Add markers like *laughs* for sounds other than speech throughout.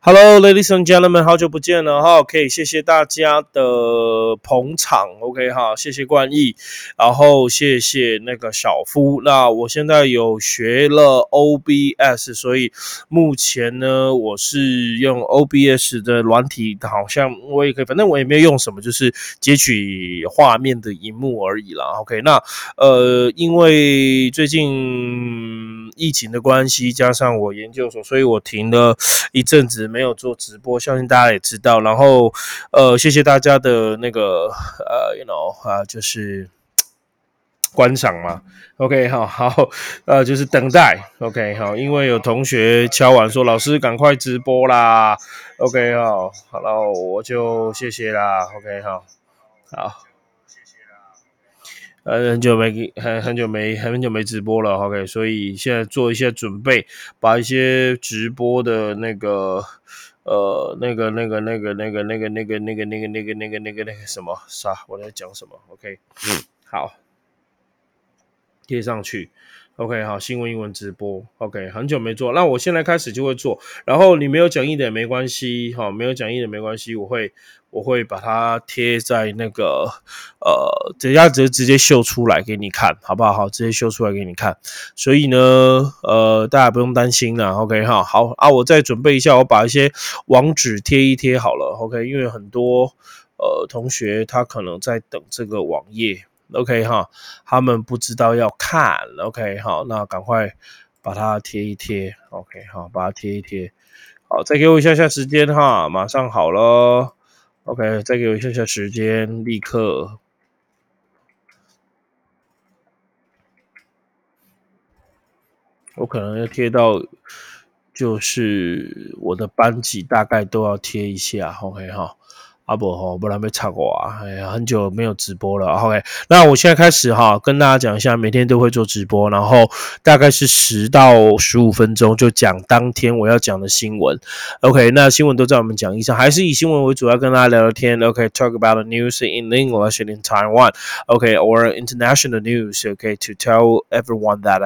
Hello, ladies and gentlemen，好久不见了哈，可以谢谢大家的捧场，OK 哈，谢谢冠毅，然后谢谢那个小夫。那我现在有学了 OBS，所以目前呢，我是用 OBS 的软体，好像我也可以，反正我也没有用什么，就是截取画面的荧幕而已啦。OK，那呃，因为最近疫情的关系，加上我研究所，所以我停了一阵子。没有做直播，相信大家也知道。然后，呃，谢谢大家的那个呃，you know 啊，就是观赏嘛。OK，好好，呃，就是等待。OK，好，因为有同学敲完说老师赶快直播啦。OK，好，好了，我就谢谢啦。OK，好，好。呃，很久没很很久没很久没直播了，OK，所以现在做一些准备，把一些直播的那个呃那个那个那个那个那个那个那个那个那个那个那个那个什么啥，我在讲什么？OK，好，贴上去。OK，好，新闻英文直播，OK，很久没做，那我现在开始就会做。然后你没有讲义的也没关系，哈，没有讲义的没关系，我会我会把它贴在那个呃，等下直直接秀出来给你看，好不好？好，直接秀出来给你看。所以呢，呃，大家不用担心了，OK，哈，好啊，我再准备一下，我把一些网址贴一贴好了，OK，因为很多呃同学他可能在等这个网页。OK 哈，他们不知道要看，OK 好，那赶快把它贴一贴，OK 好，把它贴一贴，好，再给我一下下时间哈，马上好了，OK，再给我一下下时间，立刻，我可能要贴到，就是我的班级大概都要贴一下，OK 哈。阿伯哈，不然被插过啊！哎呀，很久没有直播了。OK，那我现在开始哈，跟大家讲一下，每天都会做直播，然后大概是十到十五分钟，就讲当天我要讲的新闻。OK，那新闻都在我们讲义上，还是以新闻为主，要跟大家聊聊天。OK，talk about the news in English and in Taiwan. OK，or international news. OK，to tell everyone that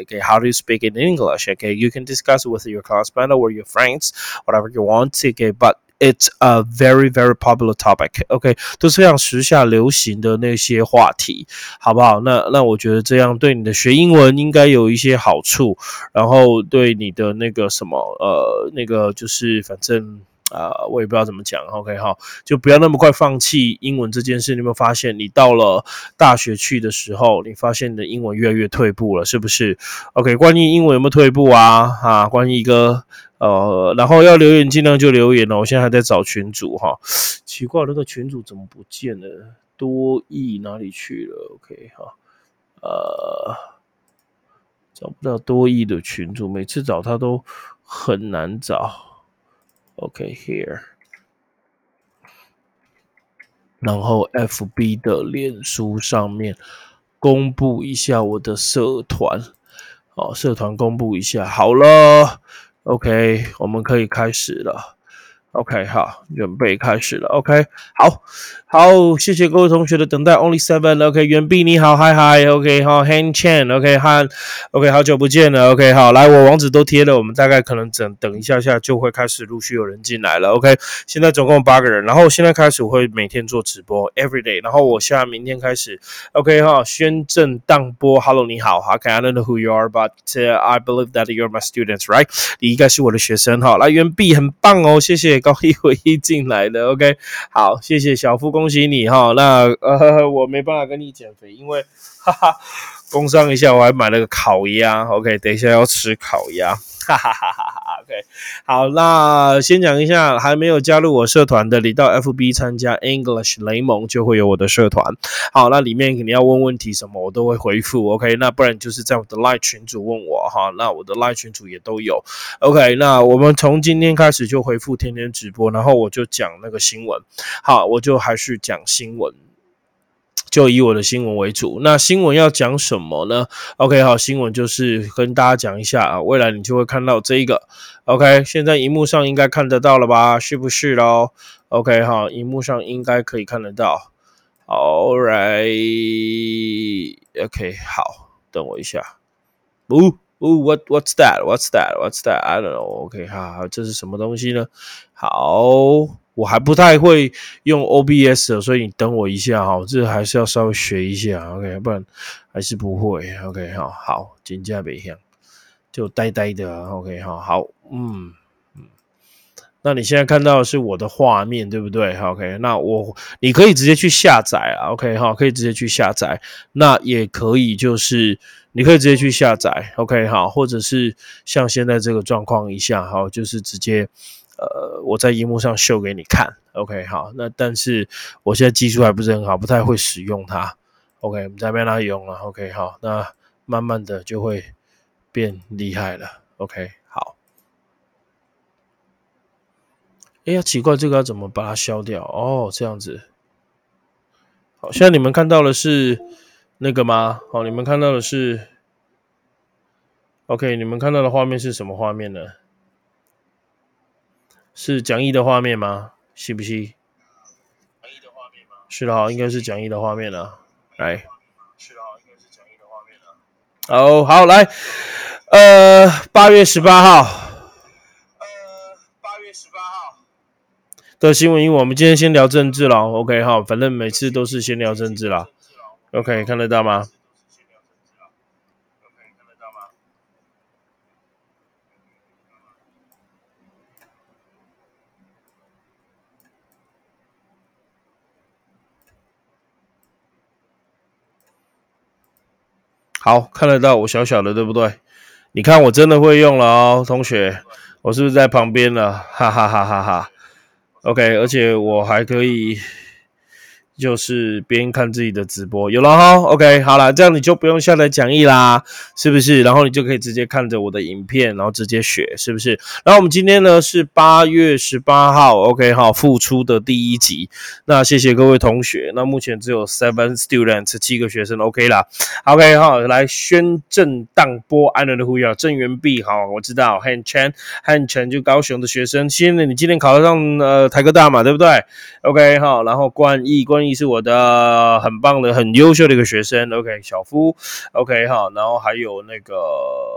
OK how do you speak in English? OK，you can discuss with your classmate or your friends, whatever you want. OK，but It's a very very popular topic. OK，都是非常时下流行的那些话题，好不好？那那我觉得这样对你的学英文应该有一些好处，然后对你的那个什么呃那个就是反正啊我也不知道怎么讲。OK 哈，就不要那么快放弃英文这件事。你有没有发现，你到了大学去的时候，你发现你的英文越来越退步了，是不是？OK，关于英文有没有退步啊？啊，关于一个。呃，然后要留言尽量就留言哦。我现在还在找群主哈，奇怪，那个群主怎么不见了？多益哪里去了？OK 哈，呃，找不到多益的群主，每次找他都很难找。OK，here，然后 FB 的脸书上面公布一下我的社团，哦，社团公布一下，好了。OK，我们可以开始了。OK，好，准备开始了。OK，好，好，谢谢各位同学的等待。Only seven。OK，袁碧你好，嗨嗨。OK，好，Han Chan。OK，汉。OK，好久不见了。OK，好，来，我网址都贴了，我们大概可能等等一下下就会开始陆续有人进来了。OK，现在总共八个人，然后现在开始我会每天做直播，every day。然后我现在明天开始，OK，哈，宣正当播。Hello，你好。OK，I don't know who you are，but I believe that you're my students，right？你应该是我的学生哈。来，袁碧很棒哦，谢谢。高一回一进来的，*laughs* OK，好，谢谢小夫，恭喜你哈。那呃，*laughs* 我没办法跟你减肥，因为 *laughs* 哈哈，工伤一下，我还买了个烤鸭，OK，等一下要吃烤鸭。哈哈哈哈，OK，好，那先讲一下，还没有加入我社团的，你到 FB 参加 English 雷蒙就会有我的社团。好，那里面肯定要问问题什么，我都会回复，OK，那不然就是在我的 Line 群组问我哈，那我的 Line 群组也都有，OK，那我们从今天开始就回复天天直播，然后我就讲那个新闻，好，我就还是讲新闻。就以我的新闻为主，那新闻要讲什么呢？OK，好，新闻就是跟大家讲一下啊，未来你就会看到这一个。OK，现在荧幕上应该看得到了吧？是不是喽？OK，好，荧幕上应该可以看得到。Alright，OK，好，等我一下。呜哦，what what's that? What's that? What's that? I don't know. OK，好，这是什么东西呢？好，我还不太会用 OBS，所以你等我一下哈，这还是要稍微学一下，OK，不然还是不会，OK，好好，金价别响，就呆呆的，OK，好好，嗯嗯，那你现在看到的是我的画面，对不对？OK，那我你可以直接去下载啊，OK，好，可以直接去下载，那也可以就是你可以直接去下载，OK，好，或者是像现在这个状况一下，好，就是直接。呃，我在荧幕上秀给你看，OK，好，那但是我现在技术还不是很好，不太会使用它，OK，我们再被它用了，OK，好，那慢慢的就会变厉害了，OK，好。哎呀，奇怪，这个要怎么把它消掉？哦，这样子。好，现在你们看到的是那个吗？好，你们看到的是，OK，你们看到的画面是什么画面呢？是讲义的画面吗？是不是？讲义的画面吗？是的哈，应该是讲义的画面了。来，是的哈，应该是讲义的画面了。哦，好，来，呃，八月十八号，呃，八月十八号的新闻，因为我们今天先聊政治了，OK 哈，反正每次都是先聊政治了，OK，看得到吗？好看得到我小小的，对不对？你看我真的会用了哦，同学，我是不是在旁边了？哈哈哈哈哈。OK，而且我还可以。就是边看自己的直播有了哈，OK，好了，这样你就不用下载讲义啦，是不是？然后你就可以直接看着我的影片，然后直接学，是不是？然后我们今天呢是八月十八号，OK 哈，复出的第一集。那谢谢各位同学，那目前只有 seven students 七个学生，OK 啦，OK 哈，来宣正当波安人的呼吁，郑元碧，好，我知道，汉全汉全就高雄的学生，现在你今天考得上呃台科大嘛，对不对？OK 哈，然后冠义冠你。是我的很棒的、很优秀的一个学生，OK，小夫，OK 哈，然后还有那个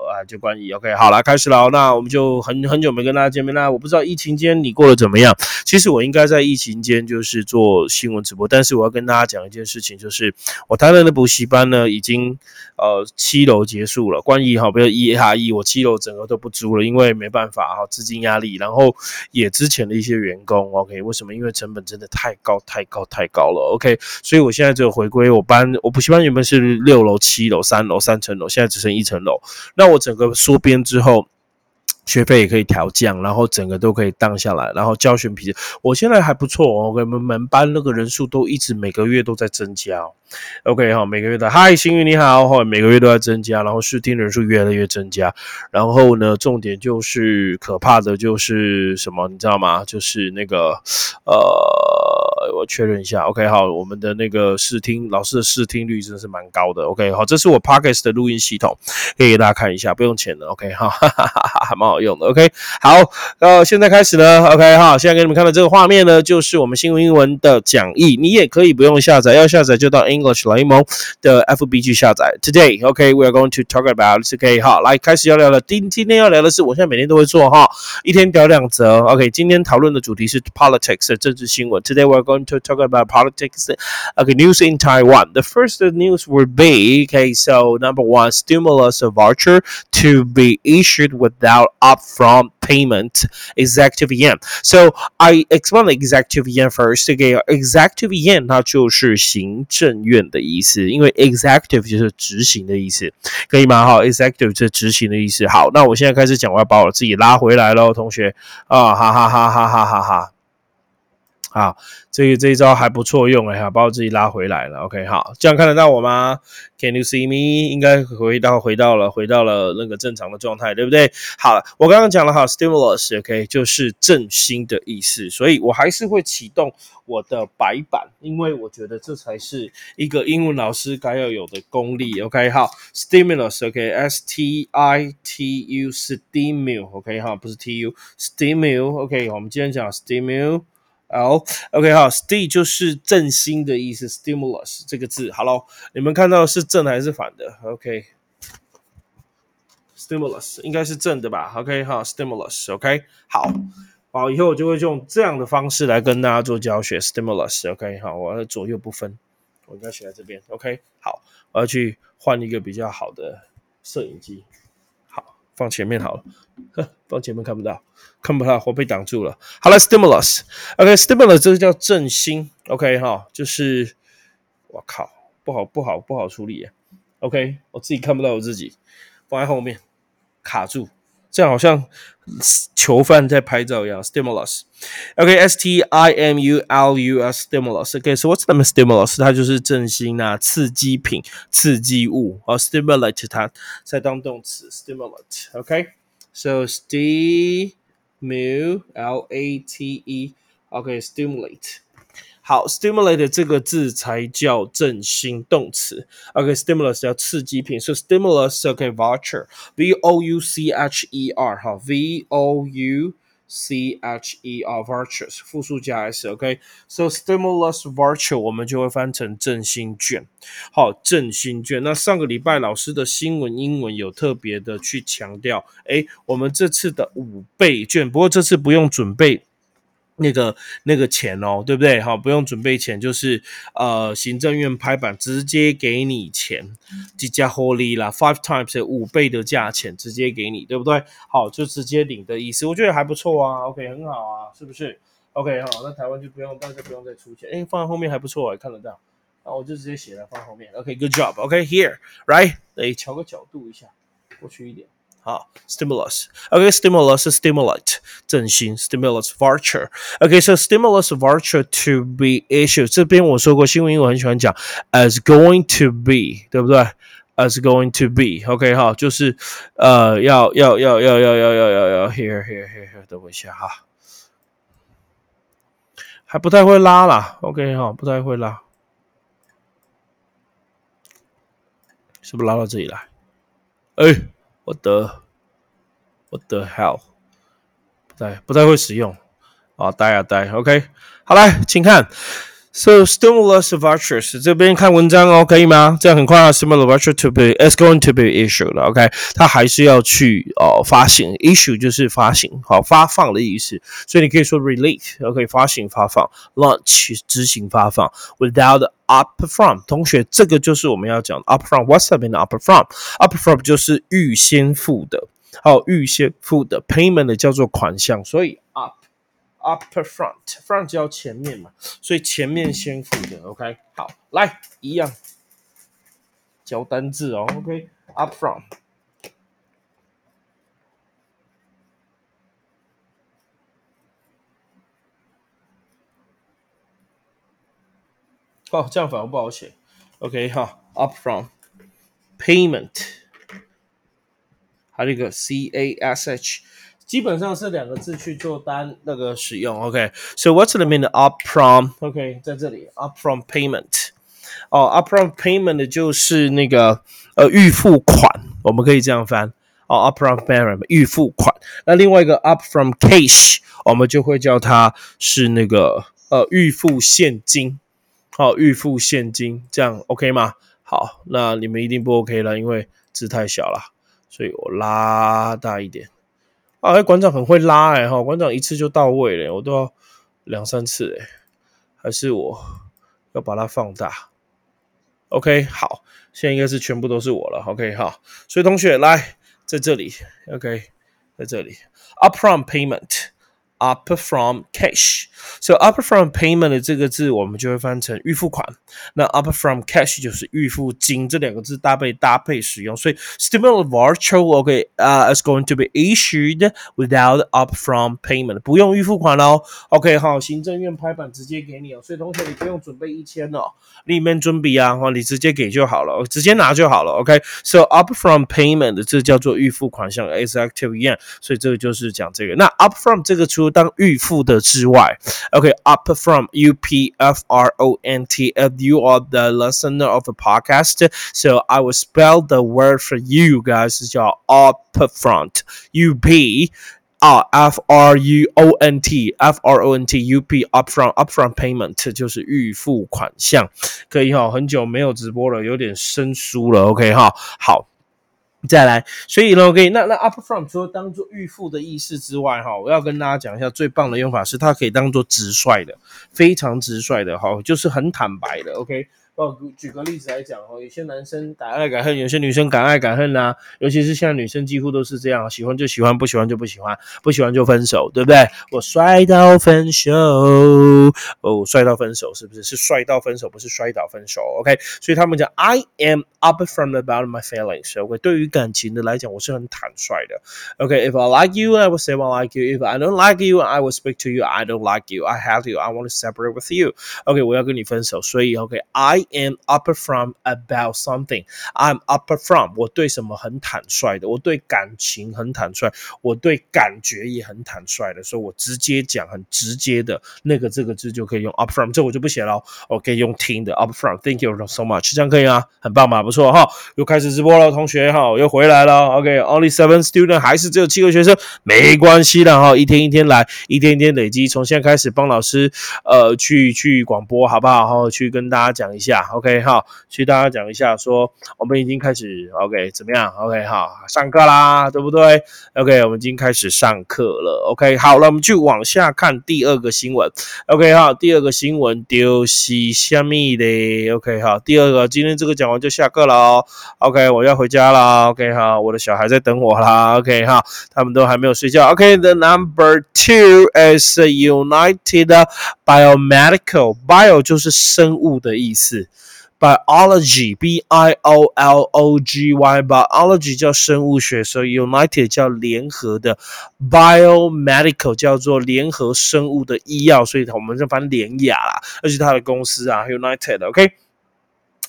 啊，就关于 OK，好了，开始了，那我们就很很久没跟大家见面啦。我不知道疫情间你过得怎么样？其实我应该在疫情间就是做新闻直播，但是我要跟大家讲一件事情，就是我担任的补习班呢，已经呃七楼结束了。关于哈，不要一哈一，我七楼整个都不租了，因为没办法哈，资金压力，然后也之前的一些员工，OK，为什么？因为成本真的太高、太高、太高了。OK，所以我现在只有回归我班，我补习班原本是六楼、七楼、三楼、三层楼，现在只剩一层楼。那我整个缩编之后。学费也可以调降，然后整个都可以降下来，然后教学品质，我现在还不错哦。我们班那个人数都一直每个月都在增加。OK 哈，每个月的嗨，幸运你好，哈，每个月都在增加，然后试听人数越来越增加。然后呢，重点就是可怕的就是什么，你知道吗？就是那个呃，我确认一下。OK 好，我们的那个试听老师的试听率真的是蛮高的。OK 好，这是我 Pockets 的录音系统，可以给大家看一下，不用钱的。OK 哈，哈 *laughs* 哈哈，还蛮好。用的 OK 好，呃，现在开始了 OK 哈，现在给你们看的这个画面呢，就是我们新闻英文的讲义，你也可以不用下载，要下载就到 English 雷蒙的 FB 去下载。Today OK we are going to talk about OK 好，来开始要聊了，今今天要聊的是，我现在每天都会做哈，一天聊两则 OK，今天讨论的主题是 politics 政治新闻。Today we are going to talk about politics OK news in Taiwan. The first news will be OK so number one stimulus voucher to be issued without upfront payment executive yen. So I explain the executive yen first. 这个 executive yen 它就是行政院的意思，因为 executive 就是执行的意思，可以吗？哈，executive 是执行的意思。好，那我现在开始讲，我要把我自己拉回来喽，同学啊，哈哈哈哈哈哈哈。 好，这个这一招还不错用哎，哈，把我自己拉回来了。OK，好，这样看得到我吗？Can you see me？应该回到回到了回到了那个正常的状态，对不对？好，我刚刚讲了哈，stimulus，OK，就是振兴的意思，所以我还是会启动我的白板，因为我觉得这才是一个英文老师该要有的功力。OK，好，stimulus，OK，S T I T U，stimul，OK，哈，不是 T U，stimul，OK，我们今天讲 stimul。好，OK，好，st 就是振兴的意思，stimulus 这个字，好了，你们看到是正还是反的？OK，Stimulus 应该是正的吧？OK 哈，stimulus，OK，好，好，以后我就会用这样的方式来跟大家做教学，stimulus，OK，好，我的左右不分，我应该写在这边，OK，好，我要去换一个比较好的摄影机，放前面好了，呵，放前面看不到，看不到，我被挡住了。好了，stimulus，OK，stimulus 这个叫振兴，OK 哈，就是我靠，不好，不好，不好处理，OK，我自己看不到我自己。放在后面卡住，这样好像囚犯在拍照一样。Stimulus，OK，S T I M U L U S，stimulus。OK，so what's the stimulus？它就是振兴啊，刺激品、刺激物。哦，stimulate 它在当动词，stimulate。OK，so stimulate，OK，stimulate。好，stimulate 这个字才叫振兴动词。OK，stimulus 叫刺激品，所以 stimulus OK voucher，V O U C H E R 哈，V O U C H E R vouchers 复数加 s OK，so stimulus voucher 我们就会翻成振兴券。好，振兴券。那上个礼拜老师的新闻英文有特别的去强调，哎，我们这次的五倍券，不过这次不用准备。那个那个钱哦，对不对？好，不用准备钱，就是呃，行政院拍板直接给你钱，几家 Holy 啦，five times 五倍的价钱直接给你，对不对？好，就直接领的意思，我觉得还不错啊。OK，很好啊，是不是？OK，好，那台湾就不用，大家不用再出钱，哎，放在后面还不错，看得到。那我就直接写了放后面。OK，good job。OK，here，right？得调个角度一下，过去一点。好，stimulus，OK，stimulus，stimulate，振兴，stimulus voucher，OK，so stimulus voucher to be issued，这边我说过，新闻英文很喜欢讲 as going to be，对不对？as going to be，OK，好，就是呃，要要要要要要要要要，here here here here，等我一下哈，还不太会拉啦，OK，哈，不太会拉，是不是拉到这里来？哎。我的，我的 hell，不太不太会使用啊，呆啊呆，OK，好来，请看。So stimulus vouchers 这边看文章哦，可以吗？这样很快啊。Stimulus voucher to be is going to be issued。OK，它还是要去哦发行，issue 就是发行，好发放的意思。所以你可以说 release，OK，发行发放，launch 执行发放，without upfront。同学，这个就是我们要讲 upfront。What's up in upfront？upfront 就是预先付的，好预先付的 payment 叫做款项，所以 up。Upper front，front 叫前面嘛，所以前面先付的，OK，好，来一样教单字哦，OK，up front，哦，这样反而不好写，OK 哈，up front，payment，还有一个 C A S H。基本上是两个字去做单那个使用，OK？So what's the meaning upfront？OK，在这里 upfront payment，哦，upfront payment 就是那个呃预付款，我们可以这样翻哦，upfront payment 预付款。那另外一个 upfront cash，我们就会叫它是那个呃预付现金，好，预付现金，这样 OK 吗？好，那你们一定不 OK 了，因为字太小了，所以我拉大一点。啊，馆长很会拉哎哈，馆长一次就到位了，我都要两三次哎，还是我要把它放大？OK，好，现在应该是全部都是我了。OK，好，所以同学来在这里，OK，在这里，Up from payment。Up from cash So up from payment 的这个字我们就会翻成预付款。那 up from cash 就是预付金，这两个字搭配搭配使用。所以 stimulus voucher，OK，啊，is going to be issued without up from payment，不用预付款哦。OK，好，行政院拍板直接给你哦。所以同学你不用准备一千哦，里面准备啊，哈，你直接给就好了，直接拿就好了。OK，so up from payment 这叫做预付款项，is active yen，所以这个就是讲这个。那 up from 这个出当预付的之外 ，OK，up from U P F R O N T. If you are the listener of the podcast, so I will spell the word for you guys，叫 up front. U P 啊，F R U O N T F R O N T U P upfront upfront payment 就是预付款项，可以哈，很久没有直播了，有点生疏了，OK 哈，好。 再来，所以呢，OK，那那 up front 除了当做预付的意思之外，哈，我要跟大家讲一下最棒的用法是，它可以当做直率的，非常直率的，哈，就是很坦白的，OK。哦，举个例子来讲哦，有些男生敢爱敢恨，有些女生敢爱敢恨呐。尤其是现在女生几乎都是这样，喜欢就喜欢，不喜欢就不喜欢，不喜欢就分手，对不对？我帅到分手，哦，帅到分手是不是？是帅到分手，不是摔倒分手。OK，所以他们讲 I am upfront about my feelings。OK，对于感情的来讲，我是很坦率的。OK，if I like you, I will say I like you. If I don't like you, I will speak to you. I don't like you. I have you. I want to separate with you. OK，我要跟你分手，所以 OK，I am up from about something. I'm up from. 我对什么很坦率的，我对感情很坦率，我对感觉也很坦率的，所以我直接讲很直接的那个这个字就可以用 up from，这我就不写了，我可以用听的 up from。Thank you so much，这样可以吗？很棒吧，不错哈，又开始直播了，同学哈，又回来了。OK，only seven student 还是只有七个学生，没关系的哈，一天一天来，一天一天累积，从现在开始帮老师呃去去广播好不好？然后去跟大家讲一下。OK，好，去大家讲一下，说我们已经开始 OK，怎么样？OK，好，上课啦，对不对？OK，我们已经开始上课了。OK，好了，我们去往下看第二个新闻。OK，哈，第二个新闻丢西虾米的。OK，好，第二个，今天这个讲完就下课了哦。OK，我要回家了。OK，好，我的小孩在等我啦。OK，哈，他们都还没有睡觉。OK，the number two is United Biomedical，bio 就是生物的意思。Biology b i o l o g y biology 叫生物学，所以 United 叫联合的，biomedical 叫做联合生物的医药，所以我们就翻联雅啦，而且它的公司啊，United，OK。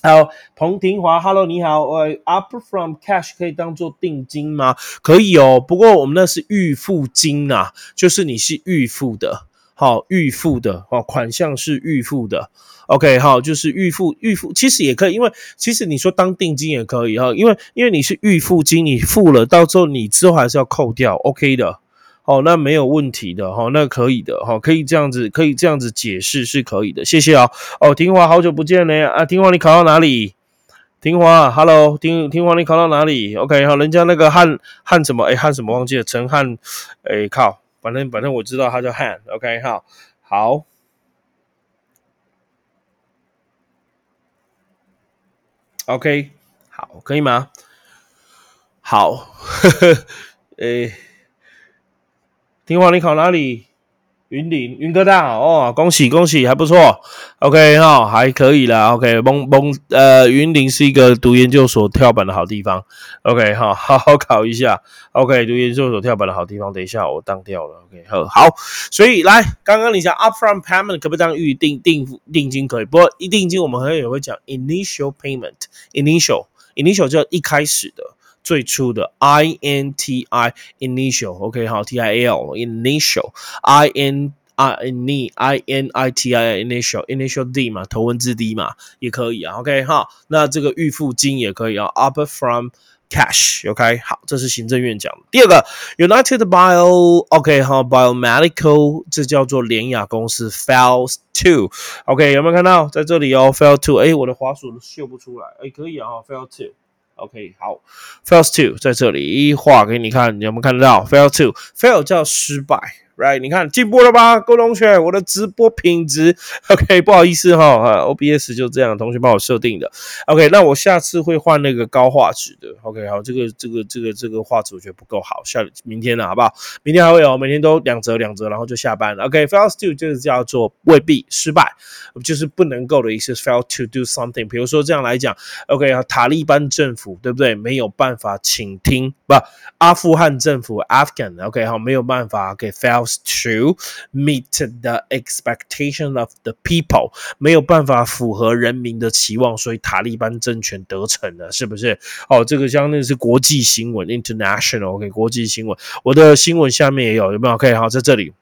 好，彭廷华，Hello，你好，呃，up from cash 可以当做定金吗？可以哦，不过我们那是预付金啊，就是你是预付的，好，预付的，哦，款项是预付的。OK，好，就是预付预付，其实也可以，因为其实你说当定金也可以哈，因为因为你是预付金，你付了，到时候你之后还是要扣掉，OK 的，哦，那没有问题的哈，那可以的哈，可以这样子，可以这样子解释是可以的，谢谢啊，哦，听华好久不见了啊，听华你考到哪里？听华，Hello，听听华你考到哪里？OK，好，人家那个汉汉什么？哎，汉什么忘记了？陈汉，哎靠，反正反正我知道他叫汉，OK，好，好。OK，好，可以吗？好，呵呵，诶，听话，你考哪里？云林云科大哦，恭喜恭喜，还不错。OK 哈，还可以啦。OK，蒙蒙呃，云林是一个读研究所跳板的好地方。OK 哈，*laughs* 好好考一下。OK，读研究所跳板的好地方。等一下我当掉了。OK 好，好，所以来，刚刚你讲 upfront payment 可不可以当预定定定金？可以，不过一定金我们可能也会讲 initial payment，initial，initial 就一开始的。最初的 I N T I initial，OK 好 T I L initial I N I N I N I T I initial initial D 嘛，头文字 D 嘛，也可以啊，OK 哈，那这个预付金也可以啊，up from cash，OK 好，这是行政院讲的。第二个 United Bio，OK 好 Biomedical，这叫做联雅公司 fails to，OK 有没有看到在这里哦，fail to，哎，我的滑鼠秀不出来，哎，可以啊，fail to。OK，好，fails to 在这里画给你看，你有没有看得到？fail to，fail 叫失败。Right，你看进步了吧，各位同学，我的直播品质，OK，不好意思哈，OBS 就这样，同学帮我设定的，OK，那我下次会换那个高画质的，OK，好，这个这个这个这个画质我觉得不够好，下明天了，好不好？明天还会有，每天都两折两折，然后就下班了，OK，fail to 就是叫做未必失败，就是不能够的意思，fail to do something，比如说这样来讲，OK，塔利班政府对不对？没有办法倾听，不，阿富汗政府，Afghan，OK，好，没有办法给 fail。To meet the expectation of the people，没有办法符合人民的期望，所以塔利班政权得逞了，是不是？哦，这个相当于是国际新闻，international，OK，国际新闻。我的新闻下面也有，有没有？？OK，好，在这里。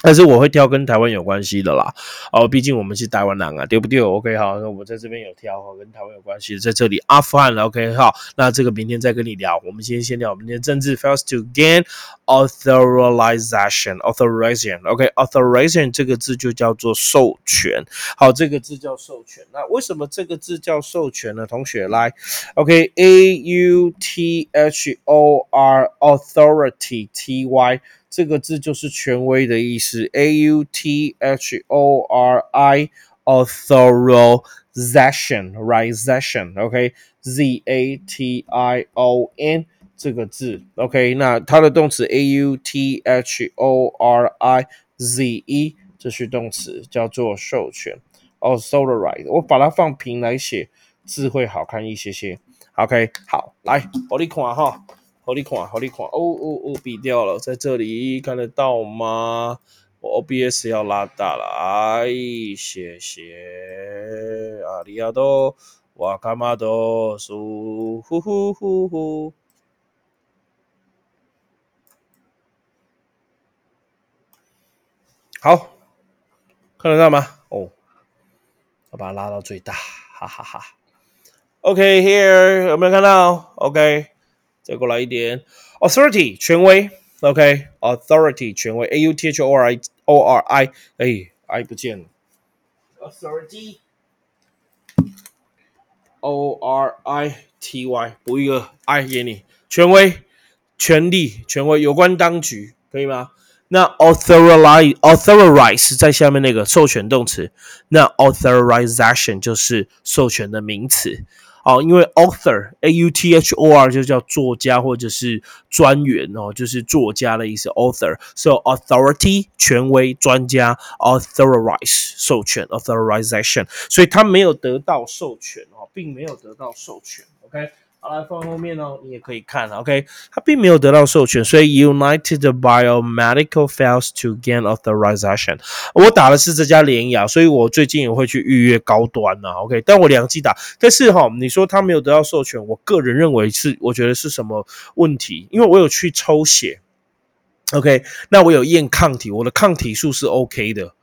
但是我会挑跟台湾有关系的啦，哦，毕竟我们是台湾人啊，对不对？OK，好，那我在这边有挑哈，跟台湾有关系，在这里阿富汗，OK，好，那这个明天再跟你聊，我们今天先聊明天政治，fails to gain authorization，authorization，OK，authorization 这个字就叫做授权，好，这个字叫授权，那为什么这个字叫授权呢？同学来，OK，A U T H O R authority T Y。这个字就是权威的意思，a u t h o r i authorization，right？zation，OK？z a t i o n 这个字，OK？那它的动词 a u t h o r i z e，这是动词，叫做授权，authorize。我把它放平来写，字会好看一些些。OK？好，来，我你看哈。好你看，好你看，哦哦哦，比掉了，在这里看得到吗？我 OBS 要拉大了，哎，谢谢，阿里亚多，瓦卡马多，苏呼呼呼呼，好，看得到吗？哦，我把它拉到最大，哈哈哈。OK，here 有没有看到？OK。再过来一点，authority 权威，OK，authority 权威，A U T H O R I O R I，哎，I 不见了，authority，O R I T Y，补一个 I 给你，权威，权力，权威，有关当局，可以吗？那 authorize，authorize 在下面那个授权动词，那 authorization 就是授权的名词。哦，因为 author a u t h o r 就叫作家或者是专员哦，就是作家的意思。author，so authority 权威专家，authorize 授权，authorization，所以他没有得到授权哦，并没有得到授权。OK。好，来放后面哦，你也可以看，OK，它并没有得到授权，所以 United Biomedical fails to gain authorization。我打的是这家联雅，所以我最近也会去预约高端呐，OK，但我两剂打，但是哈，你说他没有得到授权，我个人认为是，我觉得是什么问题？因为我有去抽血，OK，那我有验抗体，我的抗体数是 OK 的。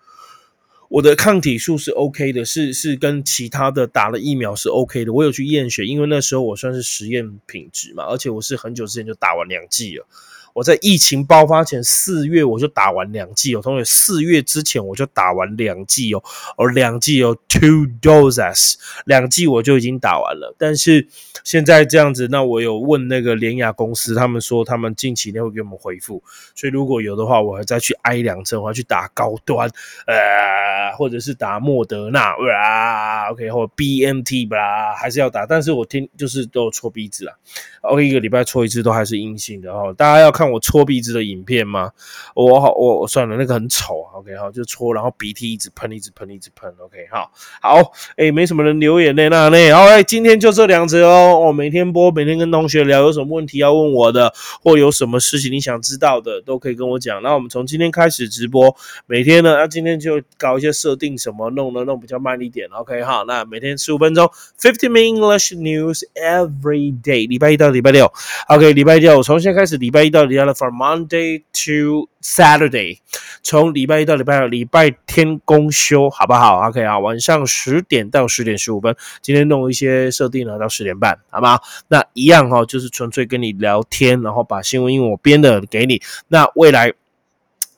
我的抗体数是 OK 的，是是跟其他的打了疫苗是 OK 的。我有去验血，因为那时候我算是实验品质嘛，而且我是很久之前就打完两剂了。我在疫情爆发前四月我就打完两剂哦，同学四月之前我就打完两剂哦，而两剂有 two doses，两剂我就已经打完了。但是现在这样子，那我有问那个联雅公司，他们说他们近期内会给我们回复，所以如果有的话，我还再去挨两针，我要去打高端，呃，或者是打莫德纳，啊，OK，或 BMT 吧，还是要打，但是我听就是都有搓鼻子啊，OK，一个礼拜搓一次都还是阴性的哦，大家要看。我搓鼻子的影片吗？我好，我算了，那个很丑。OK，好，就搓，然后鼻涕一直喷，一直喷，一直喷。OK，好，好，哎，没什么人留言呢，那那好，哎，今天就这两则哦。我每天播，每天跟同学聊，有什么问题要问我的，或有什么事情你想知道的，都可以跟我讲。那我们从今天开始直播，每天呢，那今天就搞一些设定，什么弄的弄比较慢一点。OK，好，那每天十五分钟，fifty minute English news every day，礼拜一到礼拜六。OK，礼拜六，我从现在开始，礼拜一到礼。Yell From Monday to Saturday，从礼拜一到礼拜二，礼拜天公休，好不好？OK 啊，晚上十点到十点十五分，今天弄一些设定了到十点半，好吗？那一样哈，就是纯粹跟你聊天，然后把新闻因为我编的给你。那未来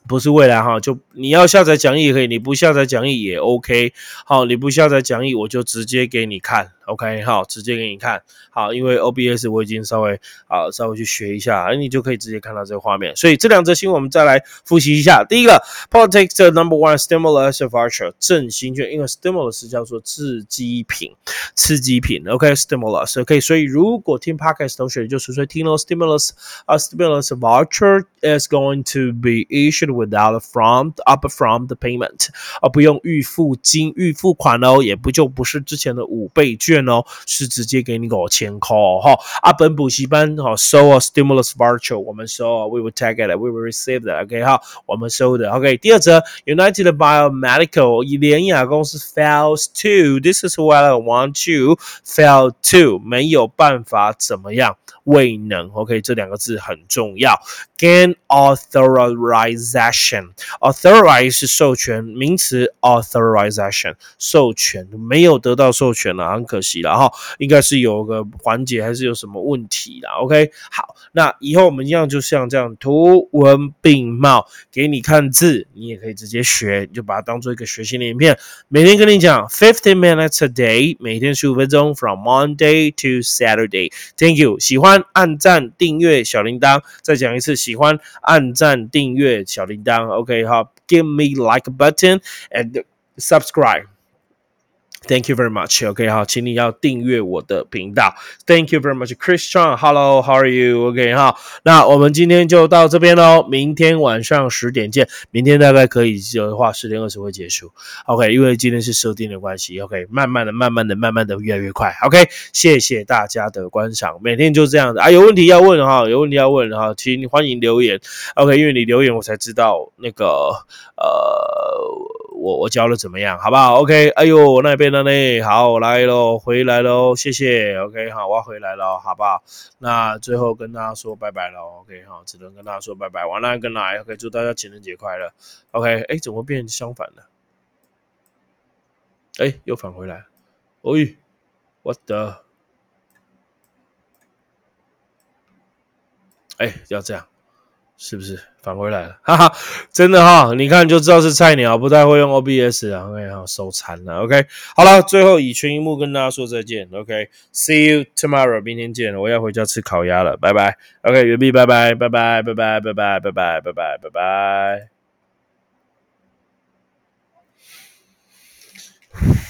不是未来哈，就你要下载讲义也可以，你不下载讲义也 OK。好，你不下载讲义，我就直接给你看。OK，好，直接给你看，好，因为 OBS 我已经稍微啊稍微去学一下，你就可以直接看到这个画面。所以这两则新闻我们再来复习一下。第一个，Politics number one stimulus voucher 振兴券，因为 stimulus 叫做刺激品，刺激品。OK，stimulus，OK，所以如果听 Podcast 同学就纯粹听了 stimulus 啊，stimulus voucher is going to be issued without from up from the payment，而不用预付金预付款哦，也不就不是之前的五倍券。哦，是直接给你五千块哈。啊，本补习班哈收啊，stimulus voucher 我们收啊，we will take it，we will receive that。OK 哈，我们收的。OK，第二则，United Biomedical 以联雅公司 fails to，this is what I want to fail to，没有办法怎么样未能。OK，这两个字很重要。Gain authorization，authorize 是授权名词，authorization 授权没有得到授权了，很可惜了哈，应该是有个环节还是有什么问题啦。OK，好，那以后我们一样就像这样图文并茂，给你看字，你也可以直接学，你就把它当做一个学习的影片，每天跟你讲 fifteen minutes a day，每天十五分钟，from Monday to Saturday。Thank you，喜欢按赞、订阅小铃铛，再讲一次，喜欢按赞、订阅小铃铛。OK，好，Give me like button and subscribe。Thank you very much. OK，好，请你要订阅我的频道。Thank you very much, Christian. Hello, how are you? OK，好，那我们今天就到这边喽。明天晚上十点见。明天大概可以的话，十点二十会结束。OK，因为今天是设定的关系。OK，慢慢的、慢慢的、慢慢的越来越快。OK，谢谢大家的观赏。每天就这样子啊，有问题要问哈，有问题要问哈，请欢迎留言。OK，因为你留言，我才知道那个呃。我我教的怎么样，好不好？OK，哎呦，那边的呢？好，来喽，回来喽，谢谢。OK，好，我回来了，好不好？那最后跟大家说拜拜了。OK，好，只能跟大家说拜拜，晚安，跟来。OK，祝大家情人节快乐。OK，哎，怎么变相反了？哎，又返回来。哎，我的，哎，要这样。是不是？返回来了？哈哈，真的哈，你看就知道是菜鸟，不太会用 OBS 啊，OK，好，收残了，OK，好了，最后以群英幕跟大家说再见，OK，See you tomorrow，明天见，我要回家吃烤鸭了，拜拜，OK，原币，拜拜，拜拜，拜拜，拜拜，拜拜，拜拜，拜拜，拜拜。